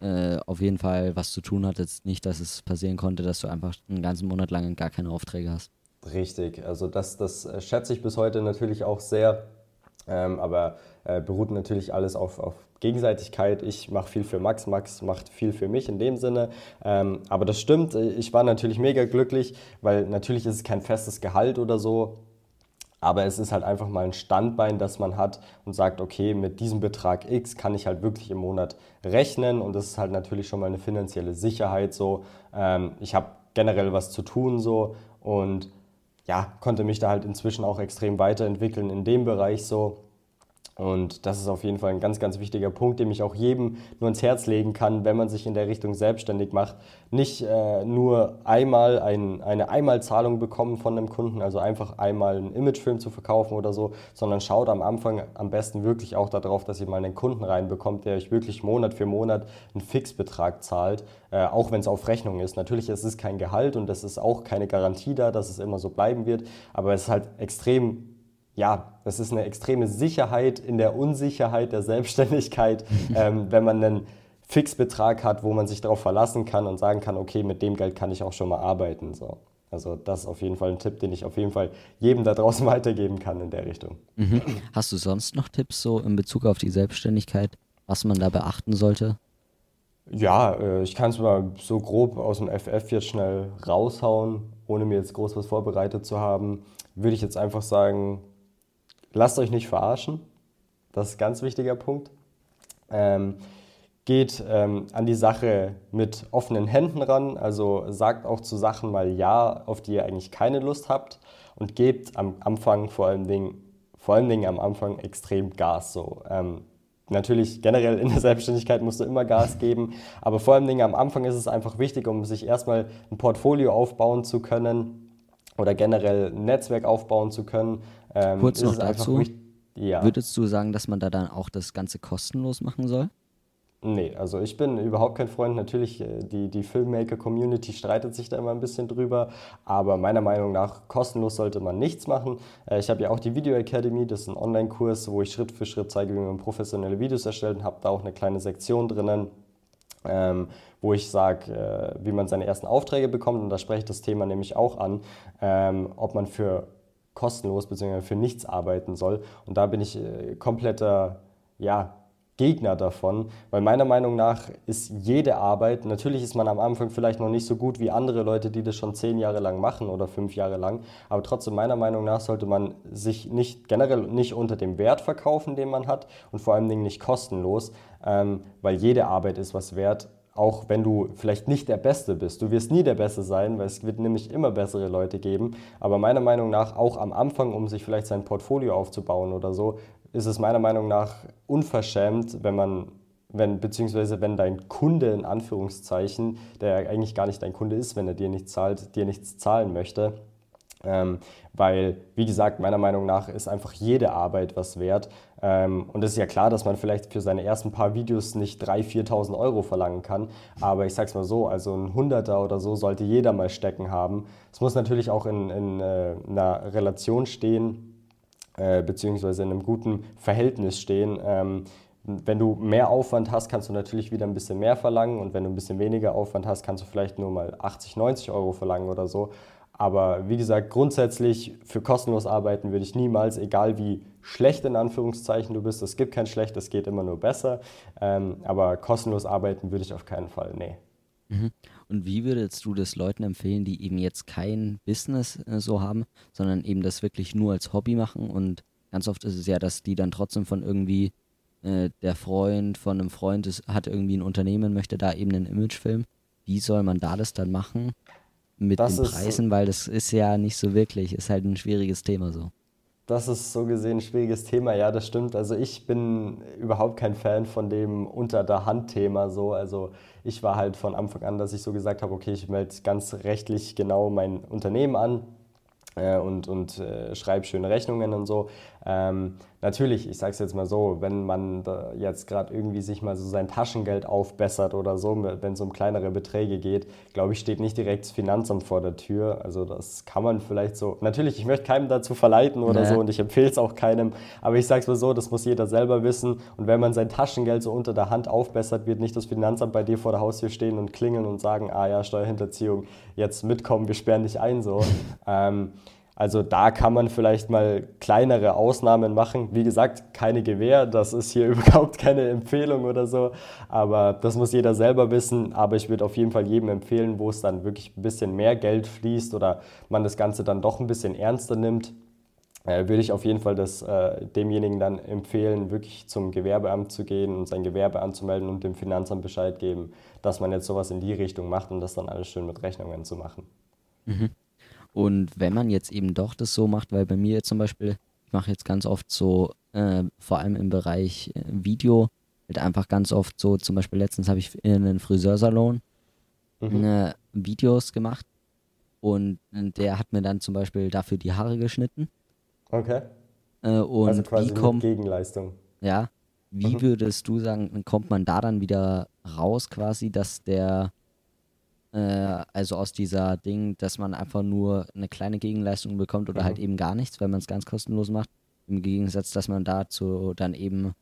äh, auf jeden Fall was zu tun hattest. Nicht, dass es passieren konnte, dass du einfach einen ganzen Monat lang gar keine Aufträge hast. Richtig, also das, das äh, schätze ich bis heute natürlich auch sehr, ähm, aber äh, beruht natürlich alles auf, auf Gegenseitigkeit. Ich mache viel für Max, Max macht viel für mich in dem Sinne. Ähm, aber das stimmt, ich war natürlich mega glücklich, weil natürlich ist es kein festes Gehalt oder so. Aber es ist halt einfach mal ein Standbein, das man hat und sagt, okay, mit diesem Betrag X kann ich halt wirklich im Monat rechnen und das ist halt natürlich schon mal eine finanzielle Sicherheit so. Ähm, ich habe generell was zu tun so und ja, konnte mich da halt inzwischen auch extrem weiterentwickeln in dem Bereich so. Und das ist auf jeden Fall ein ganz, ganz wichtiger Punkt, den ich auch jedem nur ins Herz legen kann, wenn man sich in der Richtung selbstständig macht. Nicht äh, nur einmal ein, eine Einmalzahlung bekommen von einem Kunden, also einfach einmal einen Imagefilm zu verkaufen oder so, sondern schaut am Anfang am besten wirklich auch darauf, dass ihr mal einen Kunden reinbekommt, der euch wirklich Monat für Monat einen Fixbetrag zahlt, äh, auch wenn es auf Rechnung ist. Natürlich ist es kein Gehalt und es ist auch keine Garantie da, dass es immer so bleiben wird, aber es ist halt extrem ja, das ist eine extreme Sicherheit in der Unsicherheit der Selbstständigkeit, [LAUGHS] ähm, wenn man einen Fixbetrag hat, wo man sich darauf verlassen kann und sagen kann, okay, mit dem Geld kann ich auch schon mal arbeiten. So. Also das ist auf jeden Fall ein Tipp, den ich auf jeden Fall jedem da draußen [LAUGHS] weitergeben kann in der Richtung. Mhm. Hast du sonst noch Tipps so in Bezug auf die Selbstständigkeit, was man da beachten sollte? Ja, äh, ich kann es mal so grob aus dem FF jetzt schnell raushauen, ohne mir jetzt groß was vorbereitet zu haben. Würde ich jetzt einfach sagen, Lasst euch nicht verarschen. Das ist ein ganz wichtiger Punkt. Ähm, geht ähm, an die Sache mit offenen Händen ran. Also sagt auch zu Sachen mal Ja, auf die ihr eigentlich keine Lust habt. Und gebt am Anfang vor allen Dingen, vor allen Dingen am Anfang extrem Gas. So. Ähm, natürlich generell in der Selbstständigkeit musst du immer Gas geben, aber vor allen Dingen am Anfang ist es einfach wichtig, um sich erstmal ein Portfolio aufbauen zu können oder generell ein Netzwerk aufbauen zu können, ähm, Kurz noch dazu. Ja. Würdest du sagen, dass man da dann auch das Ganze kostenlos machen soll? Nee, also ich bin überhaupt kein Freund. Natürlich, äh, die, die Filmmaker-Community streitet sich da immer ein bisschen drüber, aber meiner Meinung nach kostenlos sollte man nichts machen. Äh, ich habe ja auch die Video Academy, das ist ein Online-Kurs, wo ich Schritt für Schritt zeige, wie man professionelle Videos erstellt und habe da auch eine kleine Sektion drinnen, ähm, wo ich sage, äh, wie man seine ersten Aufträge bekommt. Und da spreche ich das Thema nämlich auch an, ähm, ob man für kostenlos bzw. für nichts arbeiten soll. Und da bin ich äh, kompletter ja, Gegner davon, weil meiner Meinung nach ist jede Arbeit, natürlich ist man am Anfang vielleicht noch nicht so gut wie andere Leute, die das schon zehn Jahre lang machen oder fünf Jahre lang, aber trotzdem meiner Meinung nach sollte man sich nicht generell nicht unter dem Wert verkaufen, den man hat und vor allen Dingen nicht kostenlos, ähm, weil jede Arbeit ist was wert auch wenn du vielleicht nicht der Beste bist. Du wirst nie der Beste sein, weil es wird nämlich immer bessere Leute geben. Aber meiner Meinung nach auch am Anfang, um sich vielleicht sein Portfolio aufzubauen oder so, ist es meiner Meinung nach unverschämt, wenn man wenn, beziehungsweise wenn dein Kunde in Anführungszeichen, der eigentlich gar nicht dein Kunde ist, wenn er dir nichts zahlt, dir nichts zahlen möchte. Ähm, weil, wie gesagt, meiner Meinung nach ist einfach jede Arbeit was wert. Ähm, und es ist ja klar, dass man vielleicht für seine ersten paar Videos nicht 3.000, 4.000 Euro verlangen kann. Aber ich sag's mal so, also ein Hunderter oder so sollte jeder mal stecken haben. Es muss natürlich auch in, in äh, einer Relation stehen, äh, beziehungsweise in einem guten Verhältnis stehen. Ähm, wenn du mehr Aufwand hast, kannst du natürlich wieder ein bisschen mehr verlangen und wenn du ein bisschen weniger Aufwand hast, kannst du vielleicht nur mal 80, 90 Euro verlangen oder so. Aber wie gesagt, grundsätzlich für kostenlos arbeiten würde ich niemals, egal wie schlecht in Anführungszeichen du bist, es gibt kein schlecht, es geht immer nur besser. Ähm, aber kostenlos arbeiten würde ich auf keinen Fall, nee. Mhm. Und wie würdest du das Leuten empfehlen, die eben jetzt kein Business äh, so haben, sondern eben das wirklich nur als Hobby machen? Und ganz oft ist es ja, dass die dann trotzdem von irgendwie äh, der Freund von einem Freund ist, hat irgendwie ein Unternehmen, möchte da eben einen Imagefilm. Wie soll man da das dann machen mit das den Preisen? Weil das ist ja nicht so wirklich, ist halt ein schwieriges Thema so. Das ist so gesehen ein schwieriges Thema, ja, das stimmt. Also ich bin überhaupt kein Fan von dem unter der Hand Thema so. Also ich war halt von Anfang an, dass ich so gesagt habe, okay, ich melde ganz rechtlich genau mein Unternehmen an äh, und, und äh, schreibe schöne Rechnungen und so. Ähm, natürlich, ich sage es jetzt mal so, wenn man jetzt gerade irgendwie sich mal so sein Taschengeld aufbessert oder so, wenn es um kleinere Beträge geht, glaube ich, steht nicht direkt das Finanzamt vor der Tür. Also das kann man vielleicht so. Natürlich, ich möchte keinem dazu verleiten oder nee. so und ich empfehle es auch keinem. Aber ich sage es mal so, das muss jeder selber wissen. Und wenn man sein Taschengeld so unter der Hand aufbessert, wird nicht das Finanzamt bei dir vor der Haustür stehen und klingeln und sagen, ah ja, Steuerhinterziehung, jetzt mitkommen, wir sperren dich ein so. [LAUGHS] ähm, also da kann man vielleicht mal kleinere Ausnahmen machen. Wie gesagt, keine Gewähr, das ist hier [LAUGHS] überhaupt keine Empfehlung oder so, aber das muss jeder selber wissen. Aber ich würde auf jeden Fall jedem empfehlen, wo es dann wirklich ein bisschen mehr Geld fließt oder man das Ganze dann doch ein bisschen ernster nimmt, äh, würde ich auf jeden Fall das, äh, demjenigen dann empfehlen, wirklich zum Gewerbeamt zu gehen und sein Gewerbe anzumelden und dem Finanzamt Bescheid geben, dass man jetzt sowas in die Richtung macht und das dann alles schön mit Rechnungen zu machen. Mhm. Und wenn man jetzt eben doch das so macht, weil bei mir zum Beispiel, ich mache jetzt ganz oft so, äh, vor allem im Bereich äh, Video, halt einfach ganz oft so, zum Beispiel letztens habe ich in einem Friseursalon mhm. äh, Videos gemacht und der hat mir dann zum Beispiel dafür die Haare geschnitten. Okay. Äh, und also quasi wie kommt, Gegenleistung. Ja. Wie mhm. würdest du sagen, kommt man da dann wieder raus quasi, dass der also aus dieser Ding, dass man einfach nur eine kleine Gegenleistung bekommt oder halt mhm. halt eben gar nichts, wenn man es ganz kostenlos macht. Im Gegensatz, dass man dazu dann eben,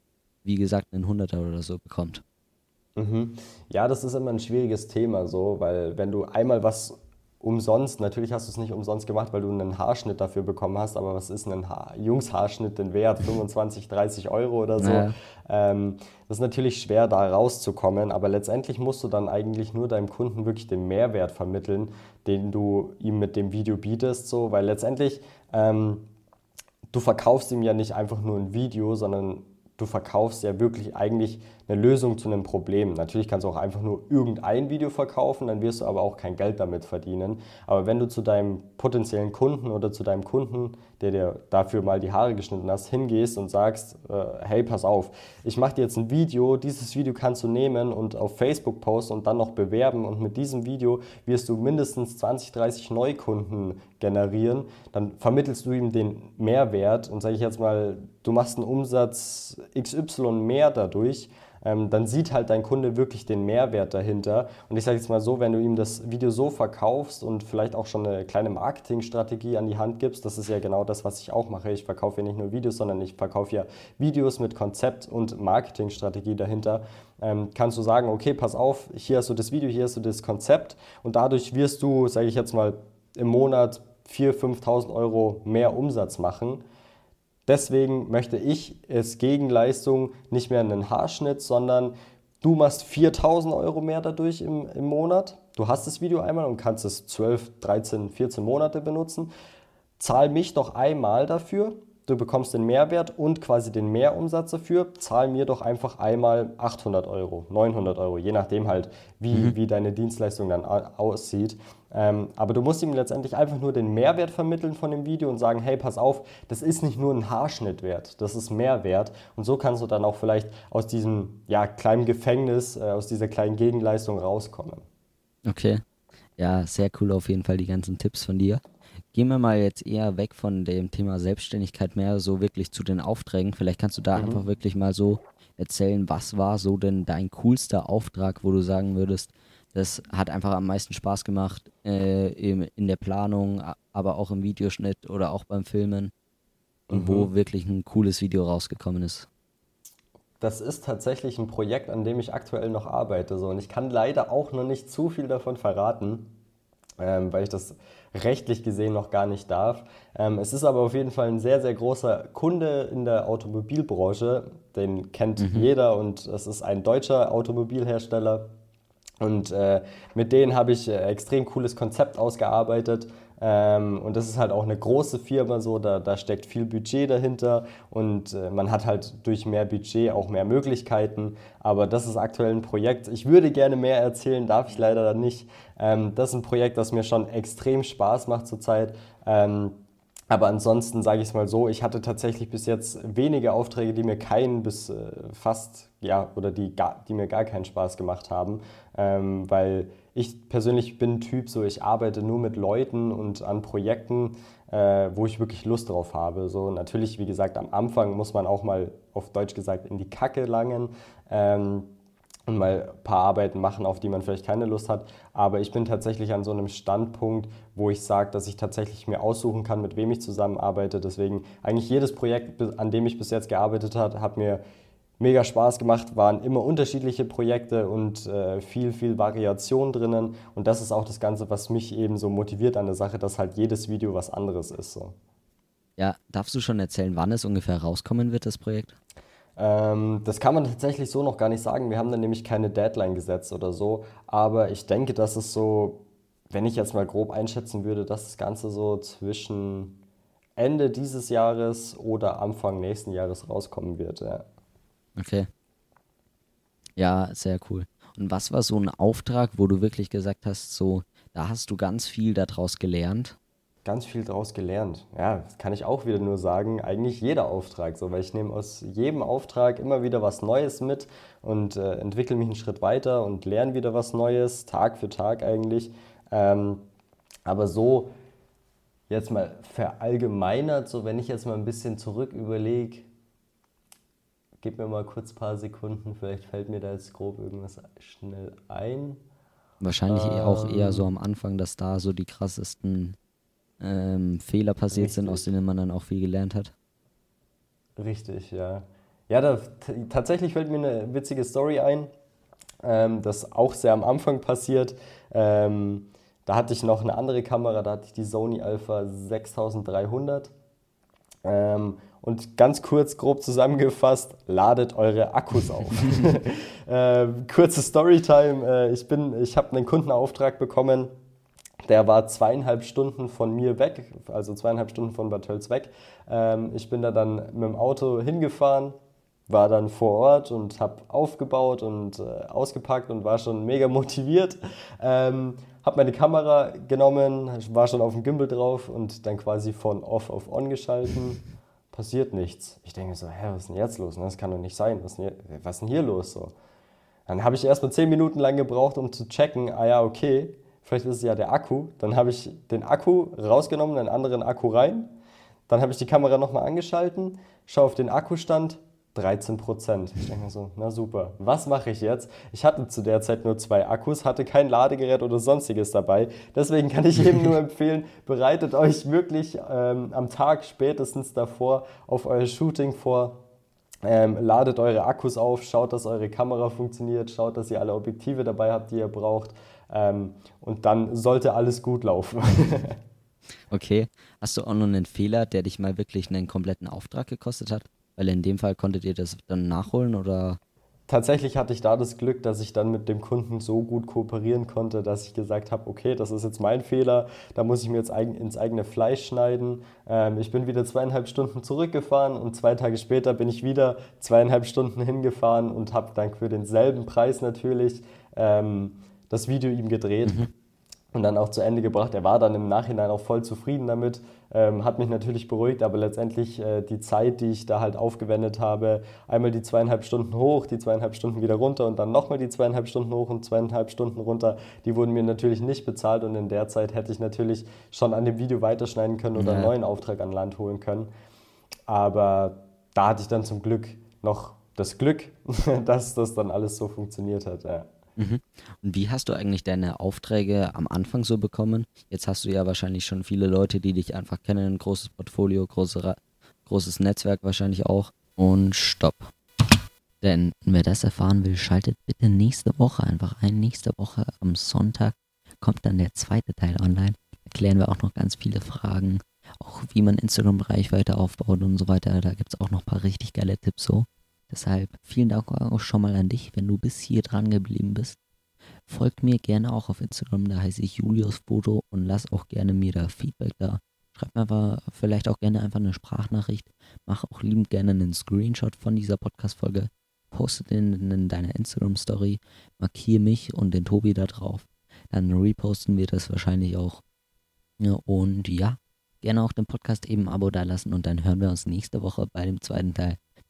wie gesagt, einen Hunderter oder so bekommt. Mhm. Ja, das ist immer ein schwieriges Thema so, weil wenn du einmal was umsonst. Natürlich hast du es nicht umsonst gemacht, weil du einen Haarschnitt dafür bekommen hast, aber was ist ein ha Jungshaarschnitt denn wert? [LAUGHS] 25, 30 Euro oder so. Naja. Ähm, das ist natürlich schwer, da rauszukommen, aber letztendlich musst du dann eigentlich nur deinem Kunden wirklich den Mehrwert vermitteln, den du ihm mit dem Video bietest, so, weil letztendlich ähm, du verkaufst ihm ja nicht einfach nur ein Video, sondern du verkaufst ja wirklich eigentlich eine Lösung zu einem Problem. Natürlich kannst du auch einfach nur irgendein Video verkaufen, dann wirst du aber auch kein Geld damit verdienen. Aber wenn du zu deinem potenziellen Kunden oder zu deinem Kunden, der dir dafür mal die Haare geschnitten hast, hingehst und sagst, äh, hey, pass auf, ich mache dir jetzt ein Video, dieses Video kannst du nehmen und auf Facebook posten und dann noch bewerben und mit diesem Video wirst du mindestens 20, 30 Neukunden generieren, dann vermittelst du ihm den Mehrwert und sage ich jetzt mal, du machst einen Umsatz XY mehr dadurch, ähm, dann sieht halt dein Kunde wirklich den Mehrwert dahinter. Und ich sage jetzt mal so, wenn du ihm das Video so verkaufst und vielleicht auch schon eine kleine Marketingstrategie an die Hand gibst, das ist ja genau das, was ich auch mache. Ich verkaufe ja nicht nur Videos, sondern ich verkaufe ja Videos mit Konzept und Marketingstrategie dahinter. Ähm, kannst du sagen, okay, pass auf, hier hast du das Video, hier hast du das Konzept und dadurch wirst du, sage ich jetzt mal, im Monat 4.000, 5.000 Euro mehr Umsatz machen. Deswegen möchte ich es Gegenleistung nicht mehr einen Haarschnitt, sondern du machst 4000 Euro mehr dadurch im, im Monat. Du hast das Video einmal und kannst es 12, 13, 14 Monate benutzen. Zahl mich doch einmal dafür du bekommst den Mehrwert und quasi den Mehrumsatz dafür, zahl mir doch einfach einmal 800 Euro, 900 Euro, je nachdem halt, wie, mhm. wie deine Dienstleistung dann aussieht. Ähm, aber du musst ihm letztendlich einfach nur den Mehrwert vermitteln von dem Video und sagen, hey, pass auf, das ist nicht nur ein Haarschnitt wert, das ist Mehrwert. Und so kannst du dann auch vielleicht aus diesem ja, kleinen Gefängnis, äh, aus dieser kleinen Gegenleistung rauskommen. Okay. Ja, sehr cool auf jeden Fall die ganzen Tipps von dir. Gehen wir mal jetzt eher weg von dem Thema Selbstständigkeit, mehr so wirklich zu den Aufträgen. Vielleicht kannst du da mhm. einfach wirklich mal so erzählen, was war so denn dein coolster Auftrag, wo du sagen würdest, das hat einfach am meisten Spaß gemacht äh, in, der Planung, aber auch im Videoschnitt oder auch beim Filmen und mhm. wo wirklich ein cooles Video rausgekommen ist. Das ist tatsächlich ein Projekt, an dem ich aktuell noch arbeite. So. Und ich kann leider auch noch nicht zu viel davon verraten ähm, weil ich das rechtlich gesehen noch gar nicht darf. Ähm, es ist aber auf jeden Fall ein sehr, sehr großer Kunde in der Automobilbranche. Den kennt mhm. jeder und es ist ein deutscher Automobilhersteller. Und äh, mit denen habe ich äh, extrem cooles Konzept ausgearbeitet. Ähm, und das ist halt auch eine große Firma, so, da, da steckt viel Budget dahinter und äh, man hat halt durch mehr Budget auch mehr Möglichkeiten. Aber das ist aktuell ein Projekt. Ich würde gerne mehr erzählen, darf ich leider nicht. Ähm, das ist ein Projekt, das mir schon extrem Spaß macht zurzeit. Aber ansonsten sage ich es mal so, ich hatte tatsächlich bis jetzt wenige Aufträge, die mir keinen bis äh, fast, ja, oder die, gar, die mir gar keinen Spaß gemacht haben, ähm, weil ich persönlich bin Typ, so ich arbeite nur mit Leuten und an Projekten, äh, wo ich wirklich Lust drauf habe. So natürlich, wie gesagt, am Anfang muss man auch mal auf Deutsch gesagt in die Kacke langen. Ähm, und mal ein paar Arbeiten machen, auf die man vielleicht keine Lust hat. Aber ich bin tatsächlich an so einem Standpunkt, wo ich sage, dass ich tatsächlich mir aussuchen kann, mit wem ich zusammenarbeite. Deswegen eigentlich jedes Projekt, an dem ich bis jetzt gearbeitet habe, hat mir mega Spaß gemacht, waren immer unterschiedliche Projekte und äh, viel, viel Variation drinnen. Und das ist auch das Ganze, was mich eben so motiviert an der Sache, dass halt jedes Video was anderes ist. So. Ja, darfst du schon erzählen, wann es ungefähr rauskommen wird, das Projekt? Ähm, das kann man tatsächlich so noch gar nicht sagen. Wir haben da nämlich keine Deadline gesetzt oder so. Aber ich denke, dass es so, wenn ich jetzt mal grob einschätzen würde, dass das Ganze so zwischen Ende dieses Jahres oder Anfang nächsten Jahres rauskommen wird. Ja. Okay. Ja, sehr cool. Und was war so ein Auftrag, wo du wirklich gesagt hast, so, da hast du ganz viel daraus gelernt? Ganz viel daraus gelernt. Ja, das kann ich auch wieder nur sagen, eigentlich jeder Auftrag so, weil ich nehme aus jedem Auftrag immer wieder was Neues mit und äh, entwickle mich einen Schritt weiter und lerne wieder was Neues, Tag für Tag eigentlich. Ähm, aber so jetzt mal verallgemeinert, so wenn ich jetzt mal ein bisschen zurück überlege, gib mir mal kurz ein paar Sekunden, vielleicht fällt mir da jetzt grob irgendwas schnell ein. Wahrscheinlich ähm, auch eher so am Anfang, dass da so die krassesten ähm, Fehler passiert Richtig. sind, aus denen man dann auch viel gelernt hat. Richtig, ja. Ja, da, tatsächlich fällt mir eine witzige Story ein, ähm, das auch sehr am Anfang passiert. Ähm, da hatte ich noch eine andere Kamera, da hatte ich die Sony Alpha 6300. Ähm, und ganz kurz, grob zusammengefasst, ladet eure Akkus auf. [LAUGHS] [LAUGHS] äh, kurze Storytime. Äh, ich ich habe einen Kundenauftrag bekommen der war zweieinhalb Stunden von mir weg, also zweieinhalb Stunden von Bad Tölz weg. Ähm, ich bin da dann mit dem Auto hingefahren, war dann vor Ort und habe aufgebaut und äh, ausgepackt und war schon mega motiviert. Ähm, habe meine Kamera genommen, war schon auf dem Gimbal drauf und dann quasi von off auf on geschalten. Passiert nichts. Ich denke so, hä, was ist denn jetzt los? Das kann doch nicht sein. Was ist denn hier, was ist denn hier los? So. Dann habe ich erst mal zehn Minuten lang gebraucht, um zu checken, ah ja, okay, vielleicht ist es ja der Akku. Dann habe ich den Akku rausgenommen, einen anderen Akku rein. Dann habe ich die Kamera nochmal angeschalten, schaue auf den Akkustand, 13 Prozent. Ich denke mir so, na super, was mache ich jetzt? Ich hatte zu der Zeit nur zwei Akkus, hatte kein Ladegerät oder sonstiges dabei. Deswegen kann ich eben nur [LAUGHS] empfehlen, bereitet euch wirklich ähm, am Tag spätestens davor auf euer Shooting vor. Ähm, ladet eure Akkus auf, schaut, dass eure Kamera funktioniert, schaut, dass ihr alle Objektive dabei habt, die ihr braucht. Ähm, und dann sollte alles gut laufen. [LAUGHS] okay. Hast du auch noch einen Fehler, der dich mal wirklich einen kompletten Auftrag gekostet hat? Weil in dem Fall konntet ihr das dann nachholen oder? tatsächlich hatte ich da das Glück, dass ich dann mit dem Kunden so gut kooperieren konnte, dass ich gesagt habe, okay, das ist jetzt mein Fehler, da muss ich mir jetzt ins eigene Fleisch schneiden. Ähm, ich bin wieder zweieinhalb Stunden zurückgefahren und zwei Tage später bin ich wieder zweieinhalb Stunden hingefahren und habe dann für denselben Preis natürlich ähm, das Video ihm gedreht. Mhm und dann auch zu Ende gebracht. Er war dann im Nachhinein auch voll zufrieden damit, ähm, hat mich natürlich beruhigt, aber letztendlich äh, die Zeit, die ich da halt aufgewendet habe, einmal die zweieinhalb Stunden hoch, die zweieinhalb Stunden wieder runter und dann nochmal die zweieinhalb Stunden hoch und zweieinhalb Stunden runter, die wurden mir natürlich nicht bezahlt und in der Zeit hätte ich natürlich schon an dem Video weiterschneiden können oder ja. einen neuen Auftrag an Land holen können. Aber da hatte ich dann zum Glück noch das Glück, [LAUGHS] dass das dann alles so funktioniert hat. Ja. Mhm. Und wie hast du eigentlich deine Aufträge am Anfang so bekommen? Jetzt hast du ja wahrscheinlich schon viele Leute, die dich einfach kennen, ein großes Portfolio, große, großes Netzwerk wahrscheinlich auch. Und stopp. Denn wer das erfahren will, schaltet bitte nächste Woche einfach ein. Nächste Woche am Sonntag kommt dann der zweite Teil online. Da klären wir auch noch ganz viele Fragen, auch wie man Instagram-Reichweite aufbaut und so weiter. Da gibt es auch noch ein paar richtig geile Tipps so. Deshalb vielen Dank auch schon mal an dich, wenn du bis hier dran geblieben bist. Folgt mir gerne auch auf Instagram, da heiße ich Julius Foto und lass auch gerne mir da Feedback da. Schreib mir einfach vielleicht auch gerne einfach eine Sprachnachricht. Mach auch liebend gerne einen Screenshot von dieser Podcast-Folge. Poste den in deiner Instagram-Story. Markiere mich und den Tobi da drauf. Dann reposten wir das wahrscheinlich auch. Und ja, gerne auch den Podcast eben ein Abo da lassen und dann hören wir uns nächste Woche bei dem zweiten Teil.